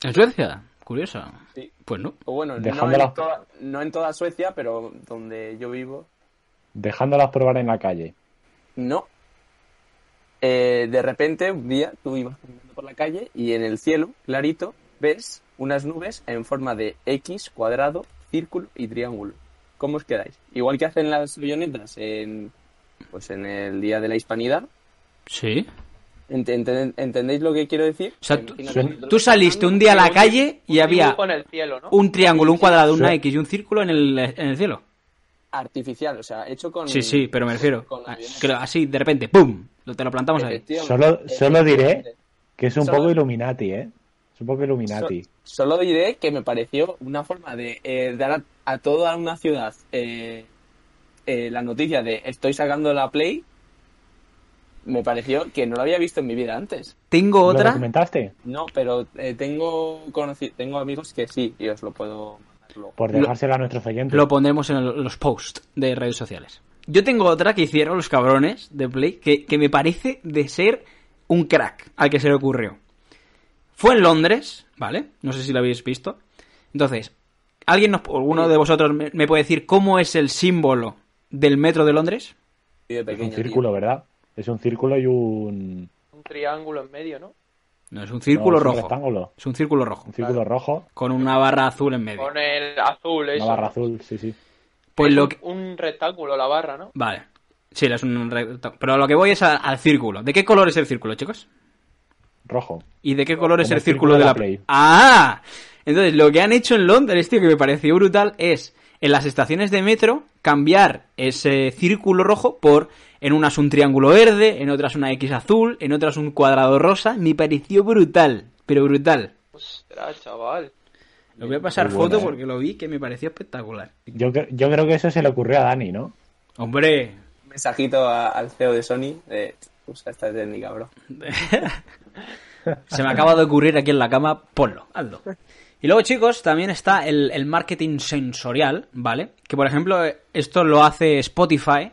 ¿En Suecia? Curiosa. Sí. Pues no. Bueno, no Dejándola- en, toda, no en toda Suecia, pero donde yo vivo, Dejándolas probar en la calle. no. Eh, de repente, un día, tú ibas caminando por la calle y en el cielo, clarito, ves unas nubes en forma de X, cuadrado, círculo y triángulo. ¿Cómo os quedáis? Igual que hacen las avionetas en, pues en el Día de la Hispanidad. Sí. Ent- enten- ¿Entendéis lo que quiero decir? O sea, tú- saliste un día a la calle y había dibujo en el cielo, ¿no? un triángulo, un cuadrado, una Sí. X y un círculo en el, en el cielo. Artificial, o sea, hecho con... Sí, sí, pero me refiero. con a- que lo- así, de repente, ¡pum! Lo- Te lo plantamos ahí. Solo, solo diré que es un Solo- poco Illuminati, ¿eh? Es un poco Illuminati. So- solo diré que me pareció una forma de eh, dar a, a toda una ciudad eh, eh, la noticia de estoy sacando la Play. Me pareció que no lo había visto en mi vida antes. Tengo ¿Lo otra. documentaste? No, pero eh, tengo tengo amigos que sí y os lo puedo. Por dejárselo a nuestros oyentes. Lo pondremos en el- los posts de redes sociales. Yo tengo otra que hicieron los cabrones de Play que, que me parece de ser un crack al que se le ocurrió. Fue en Londres, ¿vale? No sé si lo habéis visto. Entonces, ¿alguien nos, alguno de vosotros me, me puede decir cómo es el símbolo del metro de Londres? De Es un círculo, tío. ¿verdad? Es un círculo y un... Un triángulo en medio, ¿no? No, es un círculo no, es un rojo. rectángulo. Es un círculo rojo. Un círculo rojo, Con una barra azul en medio. Con el azul, eso. una barra azul, sí, sí. Pues Es lo un- que... Un rectángulo la barra, ¿no? Vale. Sí, es un rectángulo. Pero lo que voy es a- al círculo. ¿De qué color es el círculo, chicos? Rojo. ¿Y de qué color es Como el el círculo círculo de de la la Play? Play. ¡Ah! Entonces, lo que han hecho en Londres, tío, que me pareció brutal, es en las estaciones de metro cambiar ese círculo rojo por en unas un triángulo verde, en otras una X azul, en otras un cuadrado rosa. Me pareció brutal, pero brutal. Ostras, chaval. Lo voy a pasar Muy buena, foto ¿eh? porque lo vi que me pareció espectacular. Yo, yo creo que eso se le ocurrió a Dani, ¿no? Hombre, Un mensajito a- al CEO de Sony de usa esta técnica, bro. (laughs) Se me acaba de ocurrir aquí en la cama, ponlo, hazlo. Y luego, chicos, también está el, el marketing sensorial, ¿vale? Que, por ejemplo, esto lo hace Spotify,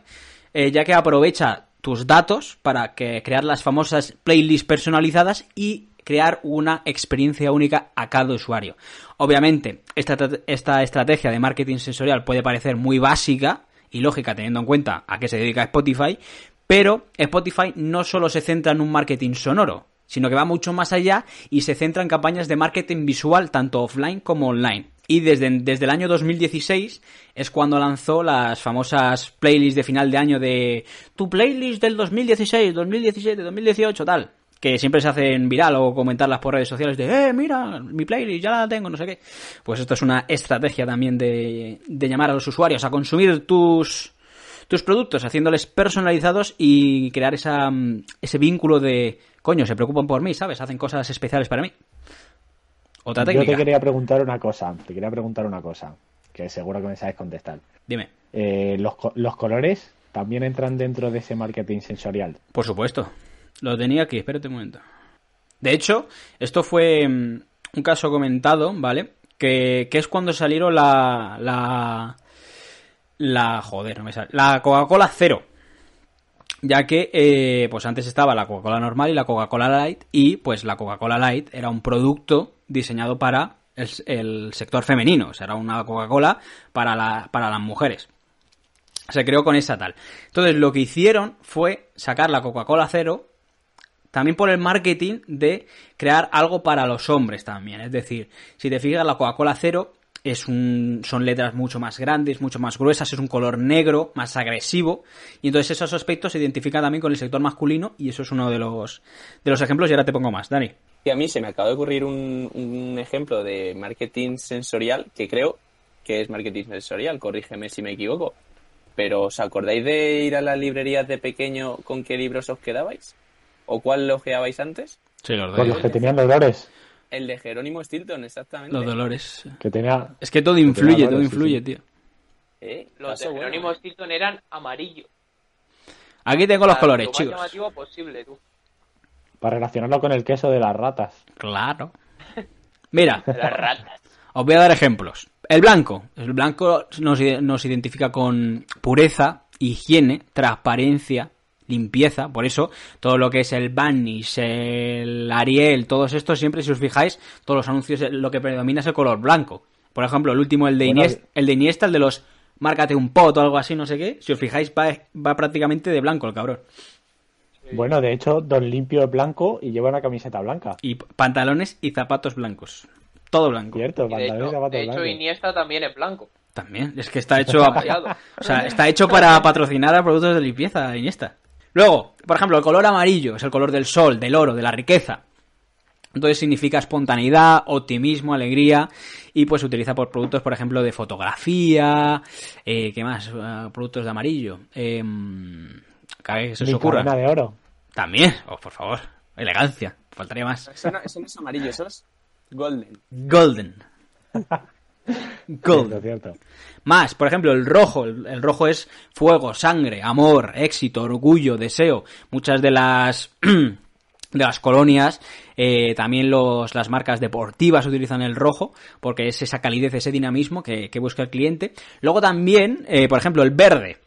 eh, ya que aprovecha tus datos para crear las famosas playlists personalizadas y crear una experiencia única a cada usuario. Obviamente, esta, esta estrategia de marketing sensorial puede parecer muy básica y lógica teniendo en cuenta a qué se dedica Spotify, pero Spotify no solo se centra en un marketing sonoro, sino que va mucho más allá y se centra en campañas de marketing visual tanto offline como online. Y desde, desde el año 2016 es cuando lanzó las famosas playlists de final de año de tu playlist del 2016, 2017, 2018, tal. Que siempre se hacen viral o comentarlas por redes sociales de, eh, mira, mi playlist ya la tengo, no sé qué. Pues esto es una estrategia también de, de llamar a los usuarios a consumir tus, tus productos, haciéndoles personalizados y crear esa, ese vínculo de, coño, se preocupan por mí, ¿sabes? Hacen cosas especiales para mí. Otra técnica. Yo te quería preguntar una cosa, te quería preguntar una cosa, que seguro que me sabes contestar. Dime. Eh, los, ¿Los colores también entran dentro de ese marketing sensorial? Por supuesto. Lo tenía aquí, espérate un momento. De hecho, esto fue mm, un caso comentado, ¿vale? Que, que es cuando salieron la, la, la, joder, no me sale, la Coca-Cola Cero. Ya que, eh, pues antes estaba la Coca-Cola normal y la Coca-Cola Light, y pues la Coca-Cola Light era un producto diseñado para el, sector femenino, o sea, era una Coca-Cola para, para las mujeres. Se creó con esa tal. Entonces, lo que hicieron fue sacar la Coca-Cola Cero también por el marketing de crear algo para los hombres también. Es decir, si te fijas, la Coca-Cola Cero es un, son letras mucho más grandes, mucho más gruesas, es un color negro, más agresivo, y entonces esos aspectos se identifican también con el sector masculino, y eso es uno de los, de los ejemplos, y ahora te pongo más, Dani. Y a mí se me acaba de ocurrir un, un ejemplo de marketing sensorial que creo que es marketing sensorial, corrígeme si me equivoco. Pero ¿os acordáis de ir a las librerías de pequeño con qué libros os quedabais? ¿O cuál ojeabais antes? Sí, los, los que tenían dolores. El de Jerónimo Stilton, exactamente. Los dolores. Que tenía... Es que todo influye, todo influye, tío. ¿Eh? Los de Jerónimo Stilton eran amarillo. Aquí tengo los colores, lo chicos. llamativo posible, tú. Para relacionarlo con el queso de las ratas. Claro. Mira. (laughs) las ratas. Os voy a dar ejemplos. El blanco. El blanco nos, nos identifica con pureza, higiene, transparencia, limpieza. Por eso, todo lo que es el Vanish, el Ariel, todos estos, siempre, si os fijáis, todos los anuncios, lo que predomina es el color blanco. Por ejemplo, el último, el de, Iniesta, el de Iniesta, el de los márcate un pot o algo así, no sé qué. Si os fijáis, va, va prácticamente de blanco el cabrón. Bueno, de hecho, Don Limpio es blanco y lleva una camiseta blanca. Y pantalones y zapatos blancos. Todo blanco. Cierto, pantalones de hecho, de hecho Iniesta también es blanco. También, es que está hecho, o sea, está hecho para patrocinar a productos de limpieza, Iniesta. Luego, por ejemplo, el color amarillo es el color del sol, del oro, de la riqueza. Entonces significa espontaneidad, optimismo, alegría y pues se utiliza por productos, por ejemplo, de fotografía, eh, ¿qué más? Uh, productos de amarillo. Eh, ¿Qué se os ocurra? de oro. También, oh, por favor, elegancia, faltaría más. Eso no, eso no es amarillo, eso es golden. Golden. (laughs) (laughs) Cierto, cierto. Más, por ejemplo, el rojo. El, rojo es fuego, sangre, amor, éxito, orgullo, deseo. Muchas de las (clears throat) de las colonias, eh, también los, las marcas deportivas utilizan el rojo, porque es esa calidez, ese dinamismo que, busca el cliente. Luego también, eh, por ejemplo, el verde.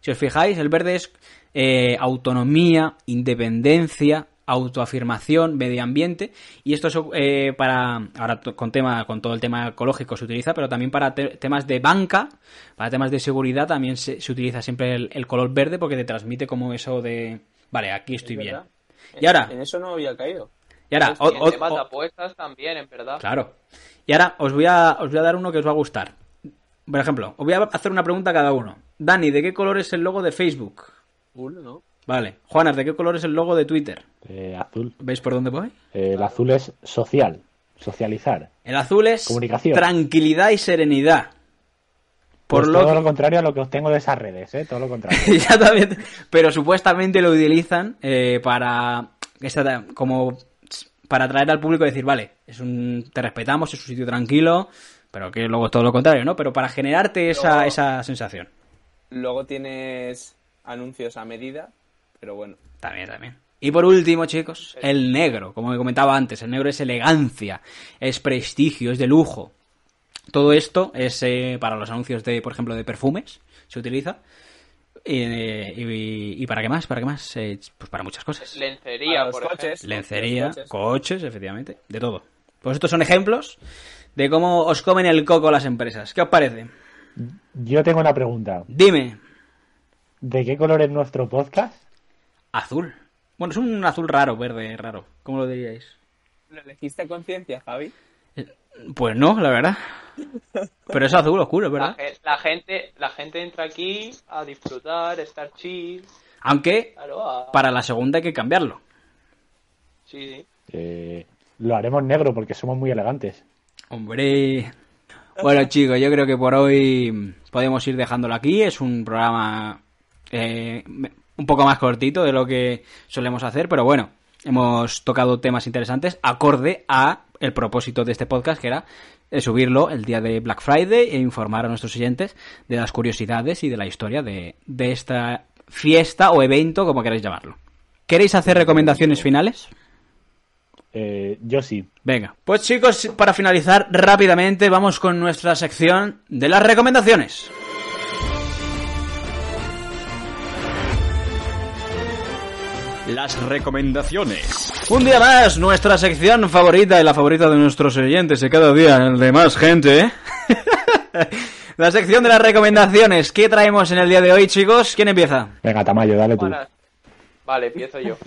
Si os fijáis, el verde es eh, autonomía, independencia, autoafirmación, medio ambiente y esto es eh, para ahora con tema con todo el tema ecológico se utiliza pero también para temas de banca para temas de seguridad también se, utiliza siempre el, color verde porque te transmite como eso de vale aquí estoy bien. y ahora en eso no había caído. Y ahora apuestas también en verdad. Claro. Y ahora os voy a os voy a dar uno que os va a gustar. Por ejemplo os voy a hacer una pregunta a cada uno. Dani de qué color es el logo de Facebook ¿no? Vale. Juanas, ¿de qué color es el logo de Twitter? Eh, azul. ¿Veis por dónde voy? Eh, el azul es social, socializar. El azul es Comunicación. tranquilidad y serenidad. Por pues lo todo lo contrario a lo que obtengo de esas redes, ¿eh? Todo lo contrario. (laughs) Pero supuestamente lo utilizan eh, para como para atraer al público y decir, vale, es un, te respetamos, es un sitio tranquilo, pero que luego es todo lo contrario, ¿no? Pero para generarte esa, esa sensación. Luego tienes anuncios a medida, pero bueno. También, también. Y por último, chicos, el negro, como comentaba antes, el negro es elegancia, es prestigio, es de lujo. Todo esto es eh, para los anuncios de, por ejemplo, de perfumes, se utiliza. y, y para qué más, para qué más, Eh, pues para muchas cosas. Lencería, por coches. ejemplo. Lencería, Los coches. coches, efectivamente, de todo. Pues estos son ejemplos de cómo os comen el coco las empresas. ¿Qué os parece? Yo tengo una pregunta. Dime, ¿De qué color es nuestro podcast? Azul. Bueno, es un azul raro, verde raro. ¿Cómo lo diríais? ¿Lo elegiste a conciencia, Javi? Pues no, la verdad. Pero es azul oscuro, La, ¿verdad? ge- la gente, la gente entra aquí a disfrutar, estar chill. Aunque Claro, a- para la segunda hay que cambiarlo. Sí, sí. Eh, lo haremos negro porque somos muy elegantes. Hombre. Bueno, chicos, yo creo que por hoy podemos ir dejándolo aquí. Es un programa eh, un poco más cortito de lo que solemos hacer, pero bueno, hemos tocado temas interesantes acorde a el propósito de este podcast, que era eh, subirlo el día de Black Friday e informar a nuestros oyentes de las curiosidades y de la historia de, de esta fiesta o evento, como queráis llamarlo. ¿Queréis hacer recomendaciones finales? Eh, yo sí. Venga, pues chicos, para finalizar rápidamente vamos con nuestra sección de las recomendaciones. Las recomendaciones. Un día más, nuestra sección favorita y la favorita de nuestros oyentes y cada día el de más gente. ¿eh? (laughs) la sección de las recomendaciones. ¿Qué traemos en el día de hoy, chicos? ¿Quién empieza? Venga, Tamayo, dale tú. Vale, empiezo yo. (laughs)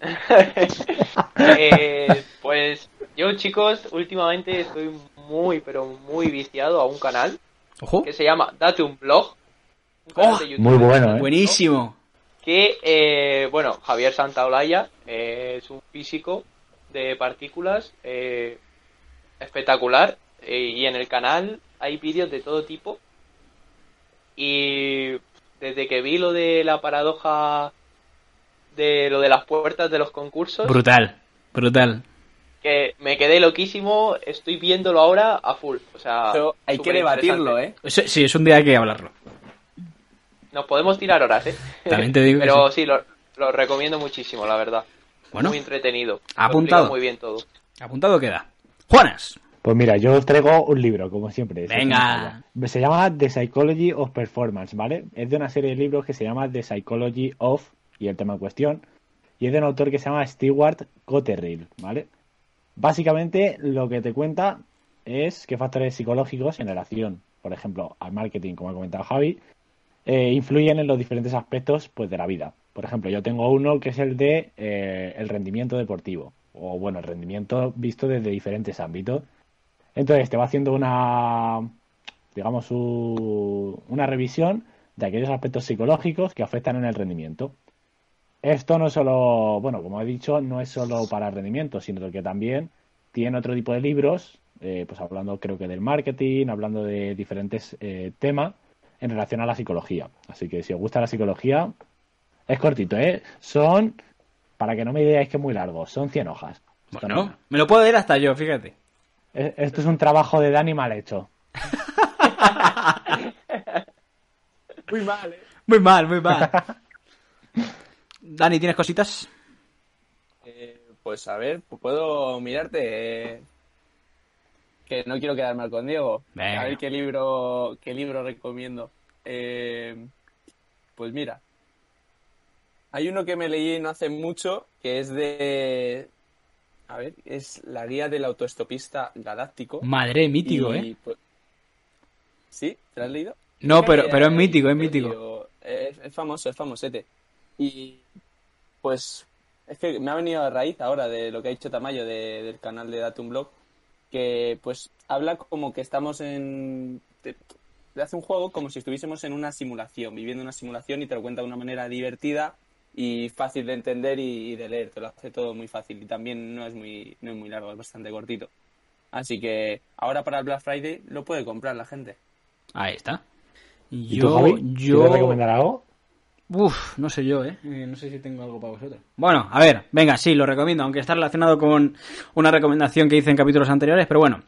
(laughs) Eh, pues yo, chicos, últimamente estoy muy, pero muy viciado a un canal Ojo. que se llama Date un Blog. Un canal Oh, de YouTube Muy bueno, ¿eh? Buenísimo. Que, eh, bueno, Javier Santaolalla eh, es un físico de partículas eh, espectacular eh, y en el canal hay vídeos de todo tipo y desde que vi lo de la paradoja de lo de las puertas de los concursos Brutal, brutal. que me quedé loquísimo estoy viéndolo ahora a full o sea Eso hay que debatirlo, ¿eh? Sí, sí, es un día que hay que hablarlo. Nos podemos tirar horas eh También te digo que (laughs) pero sí, lo, lo recomiendo muchísimo la verdad Bueno. muy entretenido Apuntado. Muy bien todo Apuntado queda. Juanas. Pues mira, yo os traigo un libro, como siempre. Venga. Se llama The Psychology of Performance, ¿vale? Es de una serie de libros que se llama The Psychology of, y el tema en cuestión, y es de un autor que se llama Stewart Cotterill, ¿vale? Básicamente lo que te cuenta es qué factores psicológicos en relación, por ejemplo, al marketing, como ha comentado Javi, eh, influyen en los diferentes aspectos pues, de la vida. Por ejemplo, yo tengo uno que es el de eh, el rendimiento deportivo, o bueno, el rendimiento visto desde diferentes ámbitos. Entonces te va haciendo una, digamos, una revisión de aquellos aspectos psicológicos que afectan en el rendimiento. Esto no es solo, bueno, como he dicho, no es solo para el rendimiento, sino que también tiene otro tipo de libros, eh, pues hablando creo que del marketing, hablando de diferentes temas en relación a la psicología. Así que si os gusta la psicología, es cortito, ¿eh? Son, para que no me digáis que es muy largo, son 100 hojas. Esto no- Bueno, me lo puedo leer hasta yo, fíjate. Esto es un trabajo de Dani mal hecho. (laughs) Muy mal, ¿eh? Muy mal, muy mal. (laughs) Dani, ¿tienes cositas? Eh, Pues a ver, puedo mirarte. eh, Que no quiero quedar mal con Diego. Venga. A ver qué libro, qué libro recomiendo. Eh, pues mira, hay uno que me leí no hace mucho que es de, a ver, es la guía del autoestopista galáctico. Madre, mítico, Y, ¿eh? pues- ¿Sí? ¿Te lo has leído? No, Creo pero, pero es mítico, es mítico. Es, es famoso, es famosete. Y pues es que me ha venido a raíz ahora de lo que ha dicho Tamayo de- del canal de Datum Blog, que pues habla como que estamos en... Te, te hace un juego como si estuviésemos en una simulación, viviendo una simulación y te lo cuenta de una manera divertida y fácil de entender y, y de leer, te lo hace todo muy fácil y también no es muy, no es muy largo, es bastante cortito. Así que ahora para el Black Friday lo puede comprar la gente. Ahí está. ¿Y tú, Yo, Javi? yo... ¿Quieres recomendar algo? Uf, no sé yo, ¿eh? Eh, No sé si tengo algo para vosotros. Bueno, a ver, venga, sí, lo recomiendo, aunque está relacionado con una recomendación que hice en capítulos anteriores, pero bueno.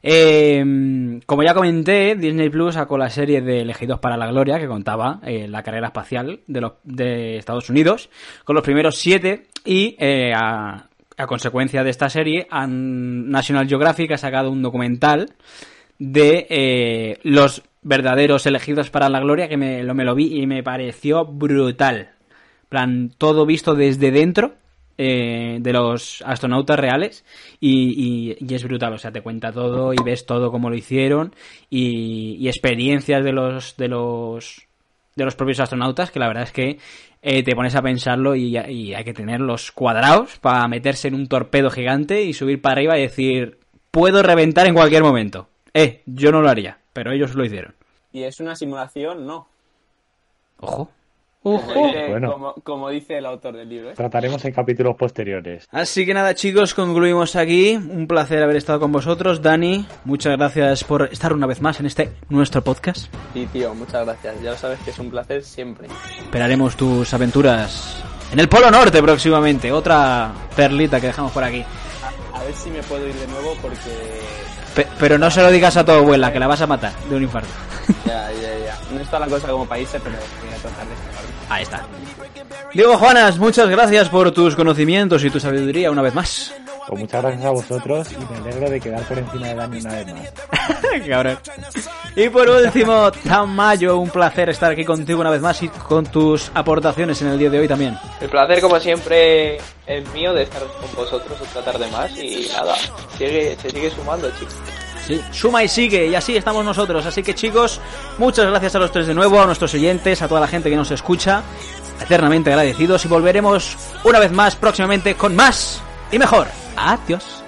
Eh, como ya comenté, Disney Plus sacó la serie de Elegidos para la Gloria, que contaba eh, la carrera espacial de, los, de Estados Unidos, con los primeros siete, y a, consecuencia de esta serie, National Geographic ha sacado un documental de los verdaderos elegidos para la gloria que me lo, me lo vi y me pareció brutal. plan, todo visto desde dentro eh, de los astronautas reales y, y- es brutal, o sea, te cuenta todo y ves todo como lo hicieron y, y experiencias de los de los de los propios astronautas que la verdad es que eh, te pones a pensarlo y, hay que tenerlos cuadrados para meterse en un torpedo gigante y subir para arriba y decir puedo reventar en cualquier momento. Eh, yo no lo haría, pero ellos lo hicieron. Y es una simulación, no. Ojo. Como Ojo. dice, Bueno. como, como dice el autor del libro. ¿eh? Trataremos en capítulos posteriores. Así que nada, chicos, concluimos aquí. Un placer haber estado con vosotros. Dani, muchas gracias por estar una vez más en este nuestro podcast. Sí, tío, muchas gracias. Ya lo sabes que es un placer siempre. Esperaremos tus aventuras en el Polo Norte próximamente. Otra perlita que dejamos por aquí. A ver si me puedo ir de nuevo porque... Pe- pero no se lo digas a tu abuela, que la vas a matar de un infarto. Ya, ya, ya. No está la cosa como país, pero voy a tratar de escaparme. Ahí está. Diego Juanas, muchas gracias por tus conocimientos y tu sabiduría una vez más. Pues muchas gracias a vosotros y me alegro de quedar por encima de Dani una vez más. (laughs) Cabrón. Y por último, Tamayo, un placer estar aquí contigo una vez más y con tus aportaciones en el día de hoy también. El placer, como siempre, es mío de estar con vosotros otra tarde más y nada, sigue, se sigue sumando, chicos. Sí, suma y sigue, y así estamos nosotros. Así que chicos, muchas gracias a los tres de nuevo, a nuestros oyentes, a toda la gente que nos escucha. Eternamente agradecidos y volveremos una vez más próximamente con más y mejor. Adiós.